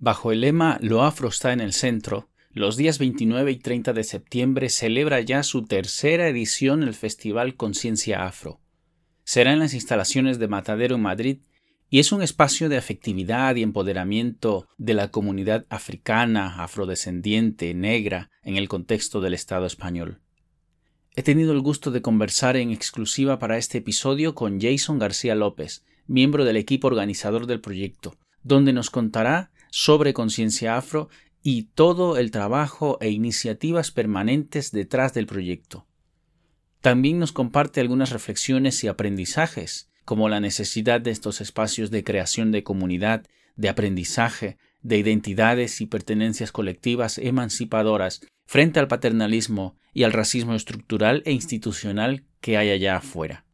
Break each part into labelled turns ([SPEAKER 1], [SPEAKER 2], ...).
[SPEAKER 1] Bajo el lema Lo afro está en el centro, los días 29 y 30 de septiembre celebra ya su tercera edición el Festival Conciencia Afro. Será en las instalaciones de Matadero en Madrid y es un espacio de afectividad y empoderamiento de la comunidad africana, afrodescendiente, negra, en el contexto del Estado español. He tenido el gusto de conversar en exclusiva para este episodio con Jason García López, miembro del equipo organizador del proyecto, donde nos contará sobre conciencia afro y todo el trabajo e iniciativas permanentes detrás del proyecto. También nos comparte algunas reflexiones y aprendizajes, como la necesidad de estos espacios de creación de comunidad, de aprendizaje, de identidades y pertenencias colectivas emancipadoras frente al paternalismo y al racismo estructural e institucional que hay allá afuera.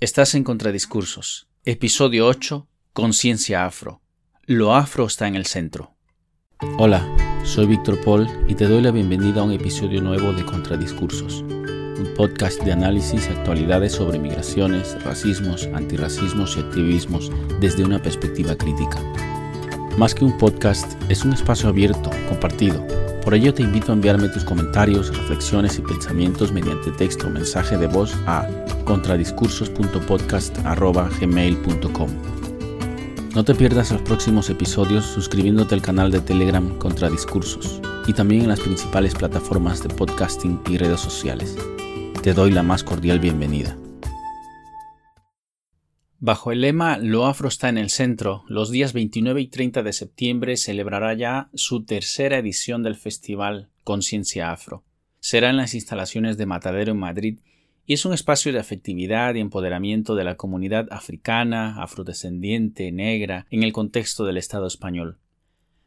[SPEAKER 1] Estás en Contradiscursos, episodio 8, Conciencia Afro. Lo afro está en el centro. Hola, soy Víctor Paul y te doy la bienvenida a un episodio nuevo de Contradiscursos, un podcast de análisis y actualidades sobre migraciones, racismos, antirracismos y activismos desde una perspectiva crítica. Más que un podcast, es un espacio abierto, compartido. Por ello te invito a enviarme tus comentarios, reflexiones y pensamientos mediante texto o mensaje de voz a contradiscursos.podcast.gmail.com. No te pierdas los próximos episodios suscribiéndote al canal de Telegram Contradiscursos y también en las principales plataformas de podcasting y redes sociales. Te doy la más cordial bienvenida. Bajo el lema Lo afro está en el centro, los días 29 y 30 de septiembre celebrará ya su tercera edición del festival Conciencia Afro. Será en las instalaciones de Matadero en Madrid y es un espacio de afectividad y empoderamiento de la comunidad africana, afrodescendiente, negra, en el contexto del Estado español.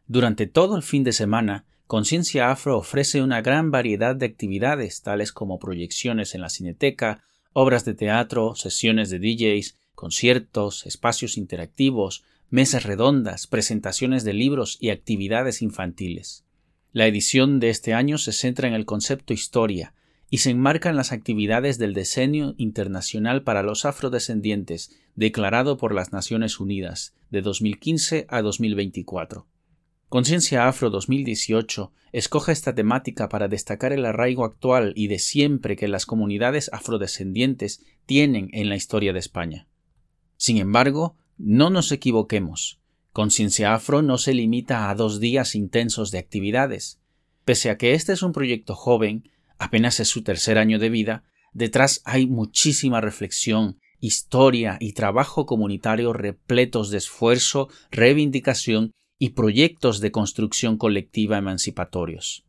[SPEAKER 1] Durante todo el fin de semana, Conciencia Afro ofrece una gran variedad de actividades, tales como proyecciones en la cineteca, obras de teatro, sesiones de DJs, conciertos, espacios interactivos, mesas redondas, presentaciones de libros y actividades infantiles. La edición de este año se centra en el concepto historia, y se enmarcan las actividades del Decenio Internacional para los Afrodescendientes, declarado por las Naciones Unidas, de 2015 a 2024. Conciencia Afro 2018 escoge esta temática para destacar el arraigo actual y de siempre que las comunidades afrodescendientes tienen en la historia de España. Sin embargo, no nos equivoquemos. Conciencia Afro no se limita a dos días intensos de actividades. Pese a que este es un proyecto joven, apenas es su tercer año de vida, detrás hay muchísima reflexión, historia y trabajo comunitario repletos de esfuerzo, reivindicación y proyectos de construcción colectiva emancipatorios.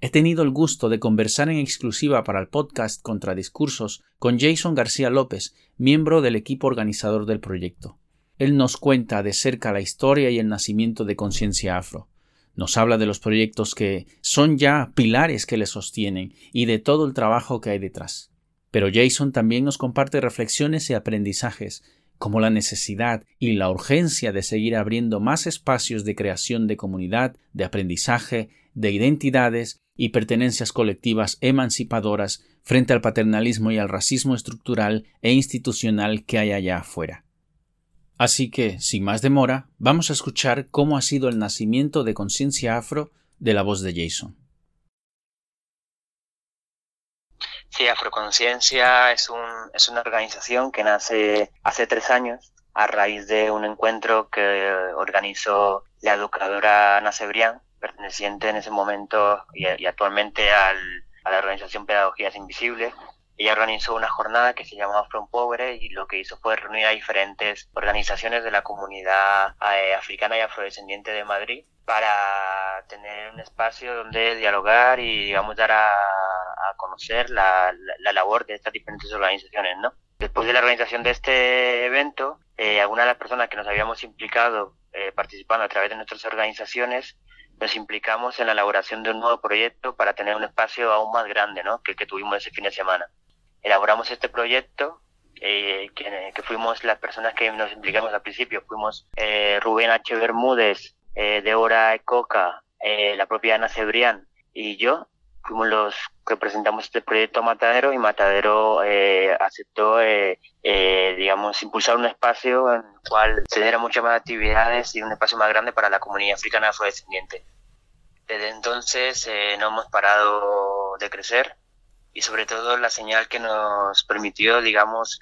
[SPEAKER 1] He tenido el gusto de conversar en exclusiva para el podcast Contradiscursos con Jason García López, miembro del equipo organizador del proyecto. Él nos cuenta de cerca la historia y el nacimiento de Conciencia Afro, nos habla de los proyectos que son ya pilares que le sostienen y de todo el trabajo que hay detrás. Pero Jason también nos comparte reflexiones y aprendizajes, como la necesidad y la urgencia de seguir abriendo más espacios de creación de comunidad, de aprendizaje, de identidades y pertenencias colectivas emancipadoras frente al paternalismo y al racismo estructural e institucional que hay allá afuera. Así que, sin más demora, vamos a escuchar cómo ha sido el nacimiento de Conciencia Afro de la voz de Jason.
[SPEAKER 2] Sí, Afroconciencia es, un, es una organización que nace hace tres años a raíz de un encuentro que organizó la educadora Ana Cebrián, perteneciente en ese momento y, y actualmente al, a la organización Pedagogías Invisibles, ella organizó una jornada que se llamaba From Pobre y lo que hizo fue reunir a diferentes organizaciones de la comunidad eh, africana y afrodescendiente de Madrid para tener un espacio donde dialogar y, digamos, dar a, conocer la, labor de estas diferentes organizaciones, ¿no? Después de la organización de este evento, eh, algunas de las personas que nos habíamos implicado eh, participando a través de nuestras organizaciones, nos implicamos en la elaboración de un nuevo proyecto para tener un espacio aún más grande, ¿no? Que el que tuvimos ese fin de semana elaboramos este proyecto eh, que, fuimos las personas que nos implicamos al principio. Fuimos eh, Rubén H. Bermúdez, eh, Deborah Coca, eh, la propia Ana Cebrián y yo fuimos los que presentamos este proyecto a Matadero y Matadero eh, aceptó, eh, digamos, impulsar un espacio en el cual se dieran muchas más actividades y un espacio más grande para la comunidad africana afrodescendiente. Desde entonces no hemos parado de crecer y sobre todo la señal que nos permitió, digamos,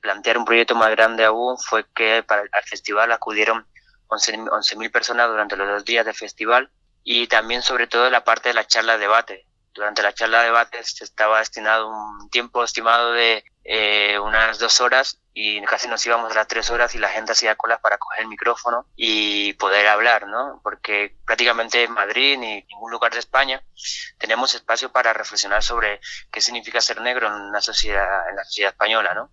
[SPEAKER 2] plantear un proyecto más grande aún fue que para el, al festival acudieron 11.000 personas durante los dos días del festival y también sobre todo la parte de la charla debate. Durante la charla de debate se estaba destinado un tiempo estimado de eh, unas dos horas y casi nos íbamos a las tres horas y la gente hacía colas para coger el micrófono y poder hablar, ¿no? Porque prácticamente en Madrid ni ningún lugar de España tenemos espacio para reflexionar sobre qué significa ser negro en una sociedad, en la sociedad española, ¿no?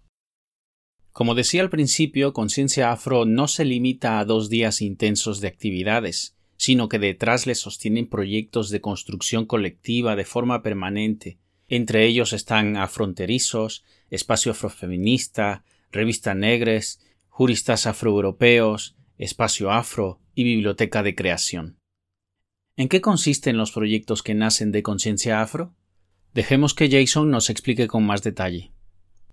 [SPEAKER 1] Como decía al principio, Conciencia Afro no se limita a dos días intensos de actividades sino que detrás le sostienen proyectos de construcción colectiva de forma permanente. Entre ellos están Afronterizos, Espacio Afrofeminista, Revista Negres, Juristas Afroeuropeos, Espacio Afro y Biblioteca de Creación. ¿En qué consisten los proyectos que nacen de Conciencia Afro? Dejemos que Jason nos explique con más detalle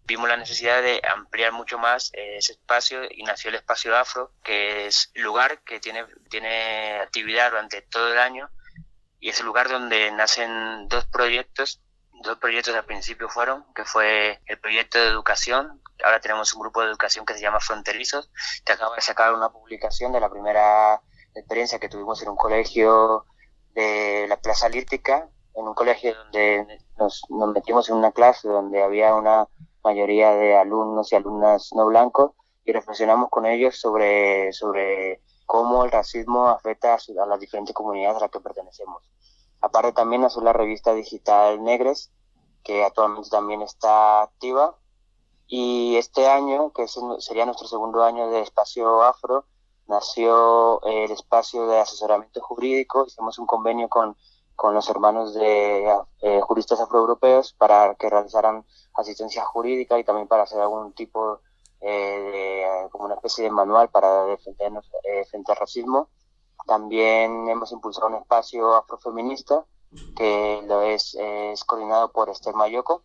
[SPEAKER 2] vimos la necesidad de ampliar mucho más eh, ese espacio y nació el espacio afro, que es lugar que tiene, tiene actividad durante todo el año y es el lugar donde nacen dos proyectos. Dos proyectos al principio fueron, que fue el proyecto de educación. Ahora tenemos un grupo de educación que se llama Fronterizos, que acaba de sacar una publicación de la primera experiencia que tuvimos en un colegio de la Plaza Lítica, en un colegio donde nos, nos metimos en una clase donde había una mayoría de alumnos y alumnas no blancos y reflexionamos con ellos sobre, sobre cómo el racismo afecta a, las diferentes comunidades a las que pertenecemos. Aparte también nació la revista digital Negres, que actualmente también está activa. Y este año, que sería nuestro segundo año de espacio afro, nació el espacio de asesoramiento jurídico. Hicimos un convenio con con los hermanos de eh, juristas afroeuropeos para que realizaran asistencia jurídica y también para hacer algún tipo eh, de, como una especie de manual para defendernos eh, frente al racismo. También hemos impulsado un espacio afrofeminista que lo es, es coordinado por Esther Mayoko.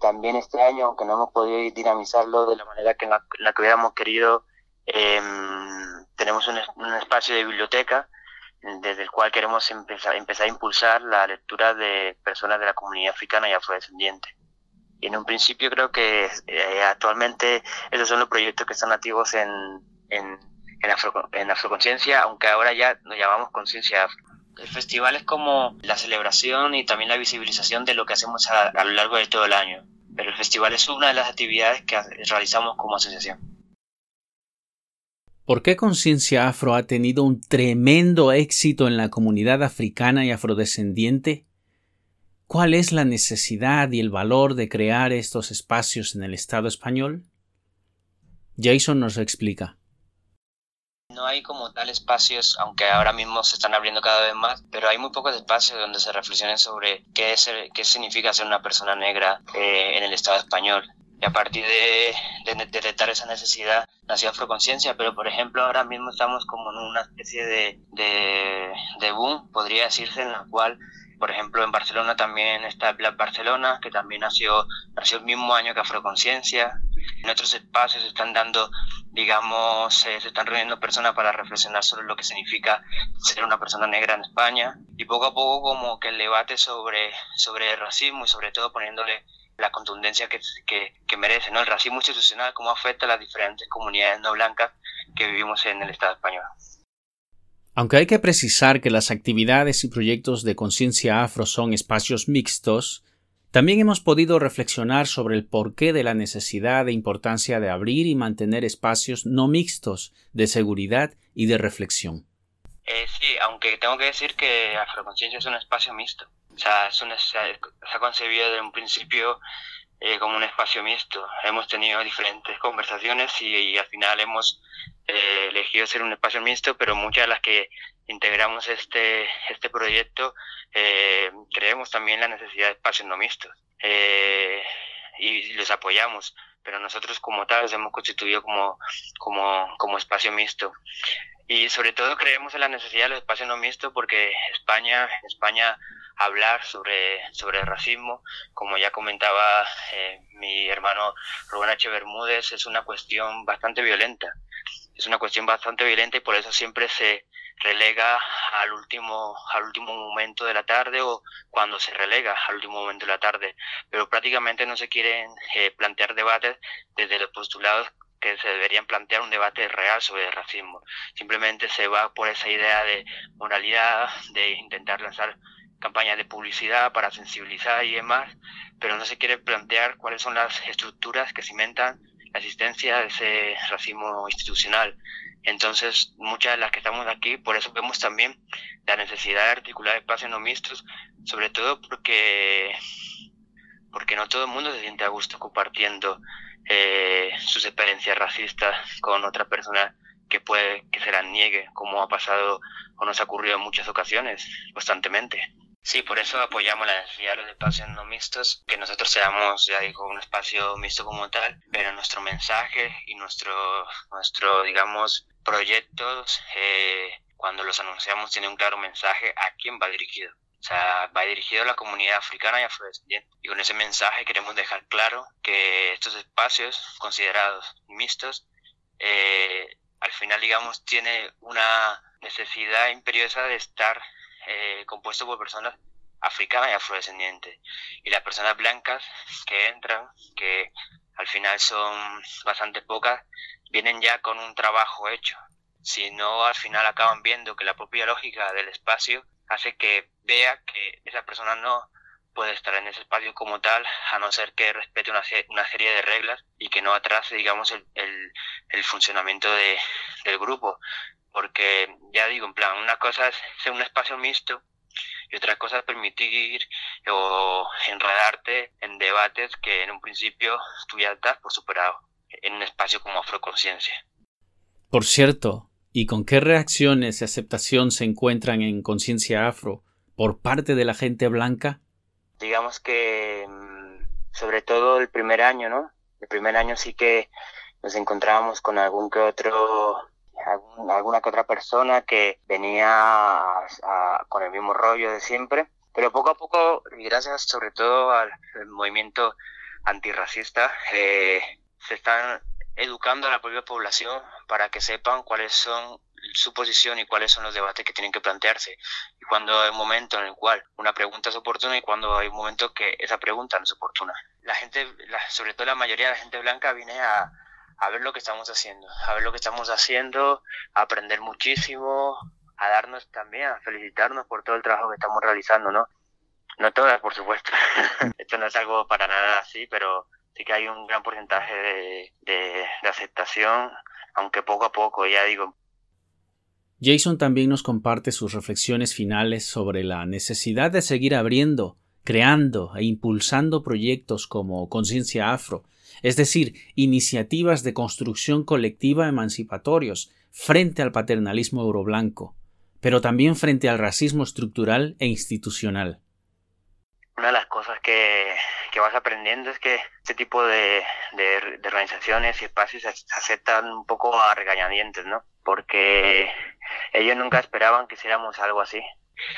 [SPEAKER 2] también este año, aunque no hemos podido dinamizarlo de la manera que en la, que hubiéramos querido, em, tenemos un espacio de biblioteca desde el cual queremos empezar, empezar a impulsar la lectura de personas de la comunidad africana y afrodescendiente. Y en un principio creo que eh, actualmente esos son los proyectos que están activos en, en, en, afro, en Afroconciencia, aunque ahora ya nos llamamos Conciencia Afro. El festival es como la celebración y también la visibilización de lo que hacemos a, a lo largo de todo el año. Pero el festival es una de las actividades que realizamos como asociación.
[SPEAKER 1] ¿Por qué Conciencia Afro ha tenido un tremendo éxito en la comunidad africana y afrodescendiente? ¿Cuál es la necesidad y el valor de crear estos espacios en el Estado español? Jason nos explica.
[SPEAKER 2] No hay como tal espacios, aunque ahora mismo se están abriendo cada vez más, pero hay muy pocos espacios donde se reflexionen sobre qué, es, significa ser una persona negra eh, en el Estado español. Y a partir de, detectar esa necesidad nació Afroconciencia, pero por ejemplo ahora mismo estamos como en una especie de, de, boom, podría decirse, en la cual por ejemplo, en Barcelona también está Black Barcelona, que también nació, nació el mismo año que Afroconciencia. En otros espacios se están dando, digamos, eh, se están reuniendo personas para reflexionar sobre lo que significa ser una persona negra en España. Y poco a poco como que el debate sobre, sobre el racismo y sobre todo poniéndole la contundencia que, que, merece, ¿no? El racismo institucional, cómo afecta a las diferentes comunidades no blancas que vivimos en el Estado español.
[SPEAKER 1] Aunque hay que precisar que las actividades y proyectos de conciencia afro son espacios mixtos, también hemos podido reflexionar sobre el porqué de la necesidad e importancia de abrir y mantener espacios no mixtos de seguridad y de reflexión.
[SPEAKER 2] Eh, sí, aunque tengo que decir que Afroconciencia es un espacio mixto. O sea, se, ha concebido desde un principio eh, como un espacio mixto. Hemos tenido diferentes conversaciones y, al final hemos eh, elegido ser un espacio mixto, pero muchas de las que integramos este, este proyecto eh, creemos también la necesidad de espacios no mixtos y los apoyamos pero nosotros como tal hemos constituido como, como, como espacio mixto. Y sobre todo creemos en la necesidad de los espacios no mixtos porque España, España hablar sobre, sobre el racismo. Como ya comentaba eh, mi hermano Rubén H. Bermúdez, es una cuestión bastante violenta. Es una cuestión bastante violenta y por eso siempre se relega al último, al último momento de la tarde o cuando se relega al último momento de la tarde. Pero prácticamente no se quieren eh, plantear debates desde los postulados que se deberían plantear un debate real sobre el racismo. Simplemente se va por esa idea de moralidad, de intentar lanzar campañas de publicidad para sensibilizar y demás, pero no se quiere plantear cuáles son las estructuras que cimentan la existencia de ese racismo institucional. Entonces, muchas de las que estamos aquí, por eso vemos también la necesidad de articular espacios no mixtos, sobre todo porque, porque no todo el mundo se siente a gusto compartiendo eh, sus experiencias racistas con otra persona que puede que se las niegue, como ha pasado o nos ha ocurrido en muchas ocasiones, constantemente. Sí, por eso apoyamos la necesidad de los espacios no mixtos, que nosotros seamos, ya digo, un espacio mixto como tal, pero nuestro mensaje y nuestro, nuestro digamos, proyectos, eh, cuando los anunciamos, tienen un claro mensaje a quién va dirigido. O sea, va dirigido a la comunidad africana y afrodescendiente. Y con ese mensaje queremos dejar claro que estos espacios considerados mixtos, eh, al final, digamos, tiene una necesidad imperiosa de estar eh, compuesto por personas africanas y afrodescendientes. Y las personas blancas que entran, que al final son bastante pocas, vienen ya con un trabajo hecho. Si no, al final acaban viendo que la propia lógica del espacio hace que vea que esa persona no puede estar en ese espacio como tal, a no ser que respete una, una serie de reglas y que no atrase, digamos, el, el, el funcionamiento de, del grupo porque ya digo, en plan, una cosa es ser un espacio mixto y otra cosa es permitir o enredarte en debates que en un principio tú ya estás por superado en un espacio como Afroconciencia.
[SPEAKER 1] Por cierto, ¿y con qué reacciones y aceptación se encuentran en Conciencia Afro por parte de la gente blanca?
[SPEAKER 2] Digamos que mm, sobre todo el primer año, ¿no? El primer año sí que nos encontrábamos con algún que otro alguna que otra persona que venía con el mismo rollo de siempre. Pero poco a poco, y gracias sobre todo al, movimiento antirracista, eh, se están educando a la propia población para que sepan cuáles son su posición y cuáles son los debates que tienen que plantearse. Y cuando hay un momento en el cual una pregunta es oportuna y cuando hay un momento que esa pregunta no es oportuna. La gente, sobre todo la mayoría de la gente blanca, viene a, a ver lo que estamos haciendo, a ver lo que estamos haciendo, a aprender muchísimo, a darnos también, a felicitarnos por todo el trabajo que estamos realizando, ¿no? No todas, por supuesto. Esto no es algo para nada así, pero sí que hay un gran porcentaje de, de, de aceptación, aunque poco a poco, ya digo.
[SPEAKER 1] Jason también nos comparte sus reflexiones finales sobre la necesidad de seguir abriendo, creando e impulsando proyectos como Conciencia Afro, es decir, iniciativas de construcción colectiva emancipatorios frente al paternalismo euroblanco, pero también frente al racismo estructural e institucional.
[SPEAKER 2] Una de las cosas que, vas aprendiendo es que este tipo de, organizaciones y espacios se aceptan un poco a regañadientes, ¿no? Porque ellos nunca esperaban que hiciéramos algo así.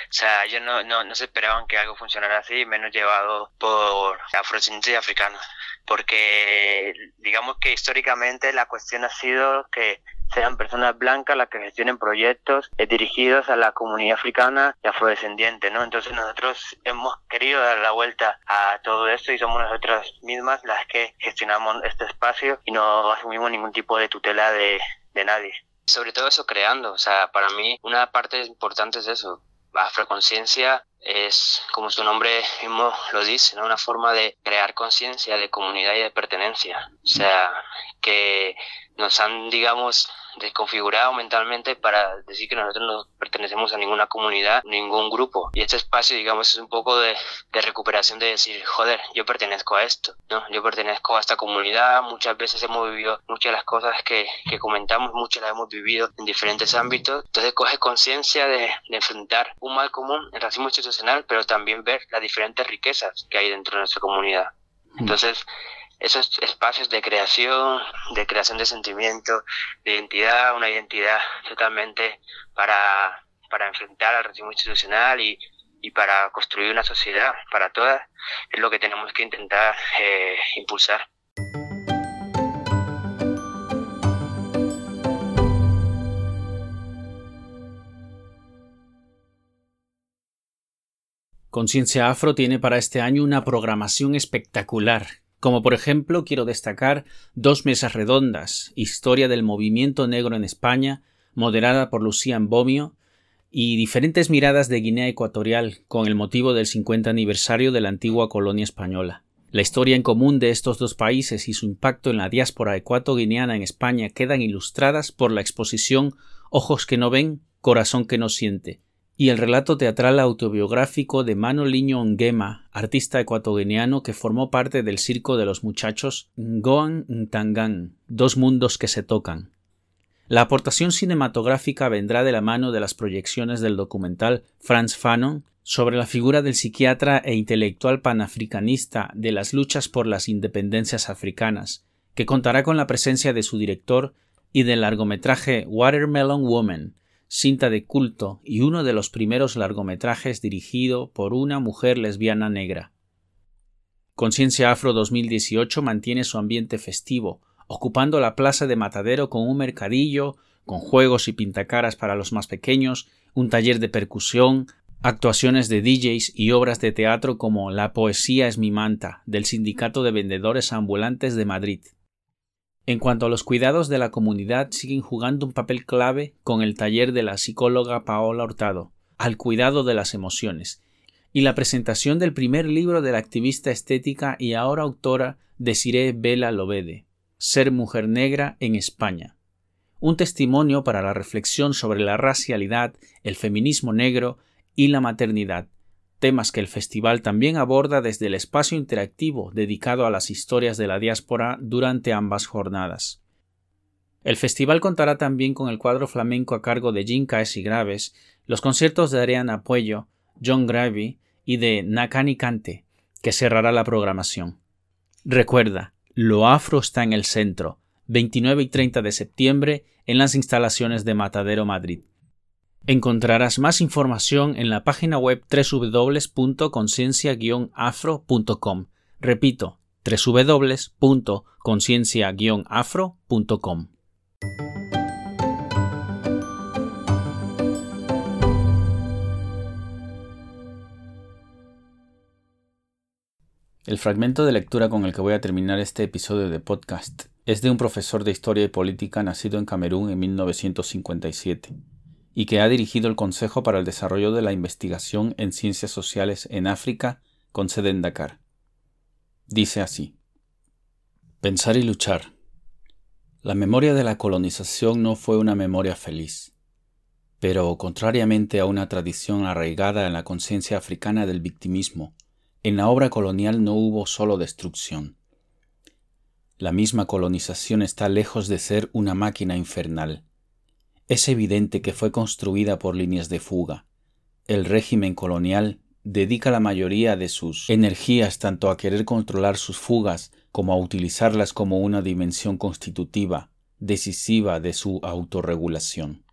[SPEAKER 2] O sea, ellos no, no, no se esperaban que algo funcionara así, menos llevado por afrodescendientes y africanos porque digamos que históricamente la cuestión ha sido que sean personas blancas las que gestionen proyectos eh, dirigidos a la comunidad africana y afrodescendiente, ¿no? Entonces nosotros hemos querido dar la vuelta a todo esto y somos nosotras mismas las que gestionamos este espacio y no asumimos ningún tipo de tutela de, de nadie. Sobre todo eso creando, o sea, para mí una parte importante es eso, afroconciencia es, como su nombre mismo lo dice, una forma de crear conciencia de comunidad y de pertenencia. O sea, que nos han, digamos, desconfigurado mentalmente para decir que nosotros no pertenecemos a ninguna comunidad, ningún grupo. Y este espacio, digamos, es un poco de, de, recuperación de decir, joder, yo pertenezco a esto, ¿no? Yo pertenezco a esta comunidad, muchas veces hemos vivido muchas de las cosas que, que comentamos, muchas las hemos vivido en diferentes ámbitos. Entonces coge conciencia de, de enfrentar un mal común, el racismo institucional, pero también ver las diferentes riquezas que hay dentro de nuestra comunidad. Entonces, esos espacios de creación, de creación de sentimiento, de identidad, una identidad totalmente para, para enfrentar al racismo institucional y, y para construir una sociedad para todas es lo que tenemos que intentar eh, impulsar.
[SPEAKER 1] Conciencia Afro tiene para este año una programación espectacular, como por ejemplo quiero destacar dos mesas redondas, Historia del movimiento negro en España, moderada por Lucía Bomio, y diferentes miradas de Guinea Ecuatorial con el motivo del 50 aniversario de la antigua colonia española. La historia en común de estos dos países y su impacto en la diáspora ecuatoguineana en España quedan ilustradas por la exposición Ojos que no ven, corazón que no siente, y el relato teatral autobiográfico de Manoliño Ongema, artista ecuatoguineano que formó parte del circo de los muchachos Ngoan Ntangan, Dos mundos que se tocan. La aportación cinematográfica vendrá de la mano de las proyecciones del documental Franz Fanon sobre la figura del psiquiatra e intelectual panafricanista de las luchas por las independencias africanas, que contará con la presencia de su director y del largometraje Watermelon Woman, cinta de culto y uno de los primeros largometrajes dirigido por una mujer lesbiana negra. Conciencia Afro 2018 mantiene su ambiente festivo, ocupando la plaza de Matadero con un mercadillo, con juegos y pintacaras para los más pequeños, un taller de percusión, actuaciones de DJs y obras de teatro como La poesía es mi manta, del Sindicato de Vendedores Ambulantes de Madrid. En cuanto a los cuidados de la comunidad, siguen jugando un papel clave con el taller de la psicóloga Paola Hurtado, al cuidado de las emociones, y la presentación del primer libro de la activista estética y ahora autora Desiree Vela Lobede, Ser Mujer Negra en España. Un testimonio para la reflexión sobre la racialidad, el feminismo negro y la maternidad, temas que el festival también aborda desde el espacio interactivo dedicado a las historias de la diáspora durante ambas jornadas. El festival contará también con el cuadro flamenco a cargo de Jim Caes y Graves, los conciertos de Ariana Puello, John Gravy y de Nakani Kante, que cerrará la programación. Recuerda, lo afro está en el centro, 29 y 30 de septiembre, en las instalaciones de Matadero Madrid. Encontrarás más información en la página web www.conciencia-afro.com. Repito, www.conciencia-afro.com. El fragmento de lectura con el que voy a terminar este episodio de podcast es de un profesor de Historia y Política nacido en Camerún en 1957 y que ha dirigido el Consejo para el Desarrollo de la Investigación en Ciencias Sociales en África con sede en Dakar. Dice así. Pensar y luchar. La memoria de la colonización no fue una memoria feliz, pero contrariamente a una tradición arraigada en la conciencia africana del victimismo, en la obra colonial no hubo solo destrucción. La misma colonización está lejos de ser una máquina infernal es evidente que fue construida por líneas de fuga. El régimen colonial dedica la mayoría de sus energías tanto a querer controlar sus fugas como a utilizarlas como una dimensión constitutiva, decisiva de su autorregulación.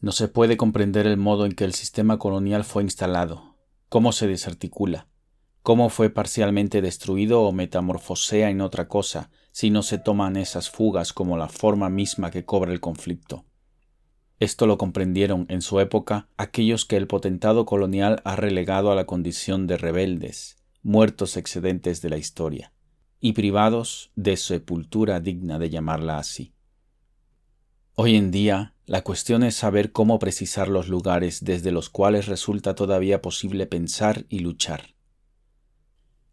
[SPEAKER 1] No se puede comprender el modo en que el sistema colonial fue instalado, cómo se desarticula, cómo fue parcialmente destruido o metamorfosea en otra cosa si no se toman esas fugas como la forma misma que cobra el conflicto. Esto lo comprendieron en su época aquellos que el potentado colonial ha relegado a la condición de rebeldes, muertos excedentes de la historia, y privados de sepultura digna de llamarla así. Hoy en día, la cuestión es saber cómo precisar los lugares desde los cuales resulta todavía posible pensar y luchar.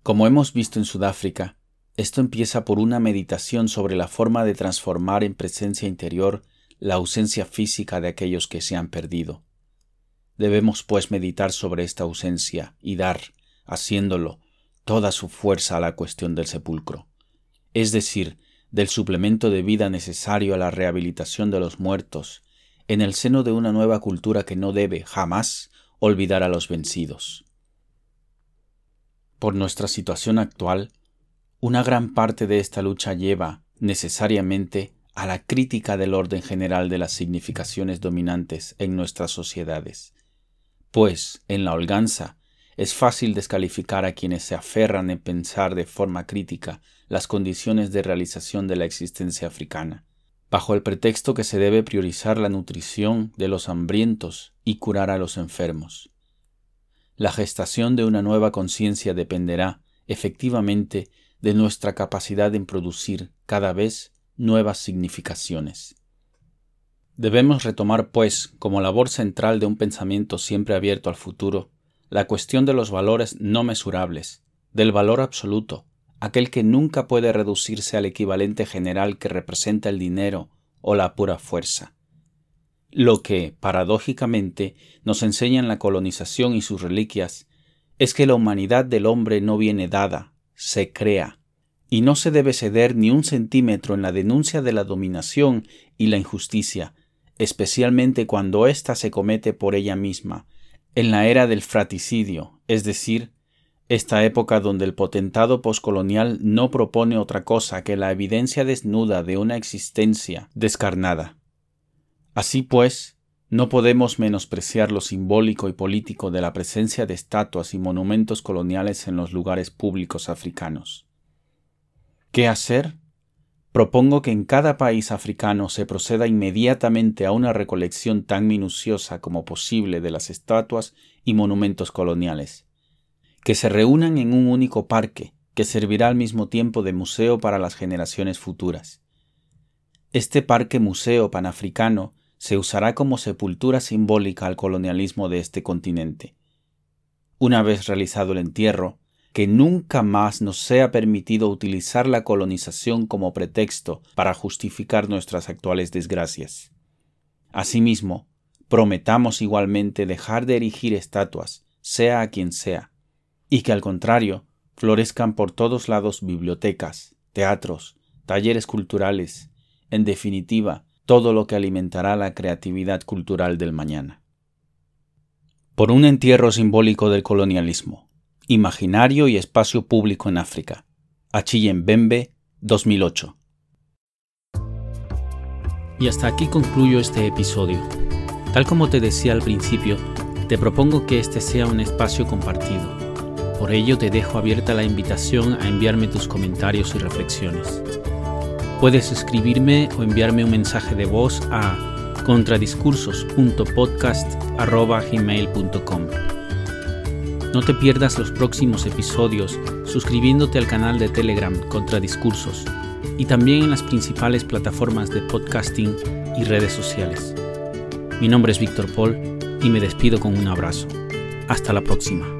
[SPEAKER 1] Como hemos visto en Sudáfrica, esto empieza por una meditación sobre la forma de transformar en presencia interior la ausencia física de aquellos que se han perdido. Debemos, pues, meditar sobre esta ausencia y dar, haciéndolo, toda su fuerza a la cuestión del sepulcro, es decir, del suplemento de vida necesario a la rehabilitación de los muertos, en el seno de una nueva cultura que no debe jamás olvidar a los vencidos. Por nuestra situación actual, una gran parte de esta lucha lleva, necesariamente, a la crítica del orden general de las significaciones dominantes en nuestras sociedades, pues en la holganza es fácil descalificar a quienes se aferran en pensar de forma crítica las condiciones de realización de la existencia africana, bajo el pretexto que se debe priorizar la nutrición de los hambrientos y curar a los enfermos. La gestación de una nueva conciencia dependerá, efectivamente, de nuestra capacidad en producir cada vez nuevas significaciones. Debemos retomar, pues, como labor central de un pensamiento siempre abierto al futuro, la cuestión de los valores no mesurables, del valor absoluto, aquel que nunca puede reducirse al equivalente general que representa el dinero o la pura fuerza. Lo que, paradójicamente, nos enseñan la colonización y sus reliquias es que la humanidad del hombre no viene dada, se crea, y no se debe ceder ni un centímetro en la denuncia de la dominación y la injusticia, especialmente cuando ésta se comete por ella misma, en la era del fraticidio, es decir, esta época donde el potentado poscolonial no propone otra cosa que la evidencia desnuda de una existencia descarnada. Así pues, no podemos menospreciar lo simbólico y político de la presencia de estatuas y monumentos coloniales en los lugares públicos africanos. ¿Qué hacer? Propongo que en cada país africano se proceda inmediatamente a una recolección tan minuciosa como posible de las estatuas y monumentos coloniales, que se reúnan en un único parque que servirá al mismo tiempo de museo para las generaciones futuras. Este parque museo panafricano se usará como sepultura simbólica al colonialismo de este continente. Una vez realizado el entierro, que nunca más nos sea permitido utilizar la colonización como pretexto para justificar nuestras actuales desgracias. Asimismo, prometamos igualmente dejar de erigir estatuas, sea a quien sea, y que al contrario florezcan por todos lados bibliotecas, teatros, talleres culturales, en definitiva, todo lo que alimentará la creatividad cultural del mañana. Por un entierro simbólico del colonialismo, imaginario y espacio público en África. Achille Bembe, 2008.
[SPEAKER 3] Y hasta aquí concluyo este episodio. Tal como te decía al principio, te propongo que este sea un espacio compartido por ello te dejo abierta la invitación a enviarme tus comentarios y reflexiones. Puedes escribirme o enviarme un mensaje de voz a contradiscursos.podcast.gmail.com No te pierdas los próximos episodios suscribiéndote al canal de Telegram Contradiscursos y también en las principales plataformas de podcasting y redes sociales. Mi nombre es Víctor Paul y me despido con un abrazo. Hasta la próxima.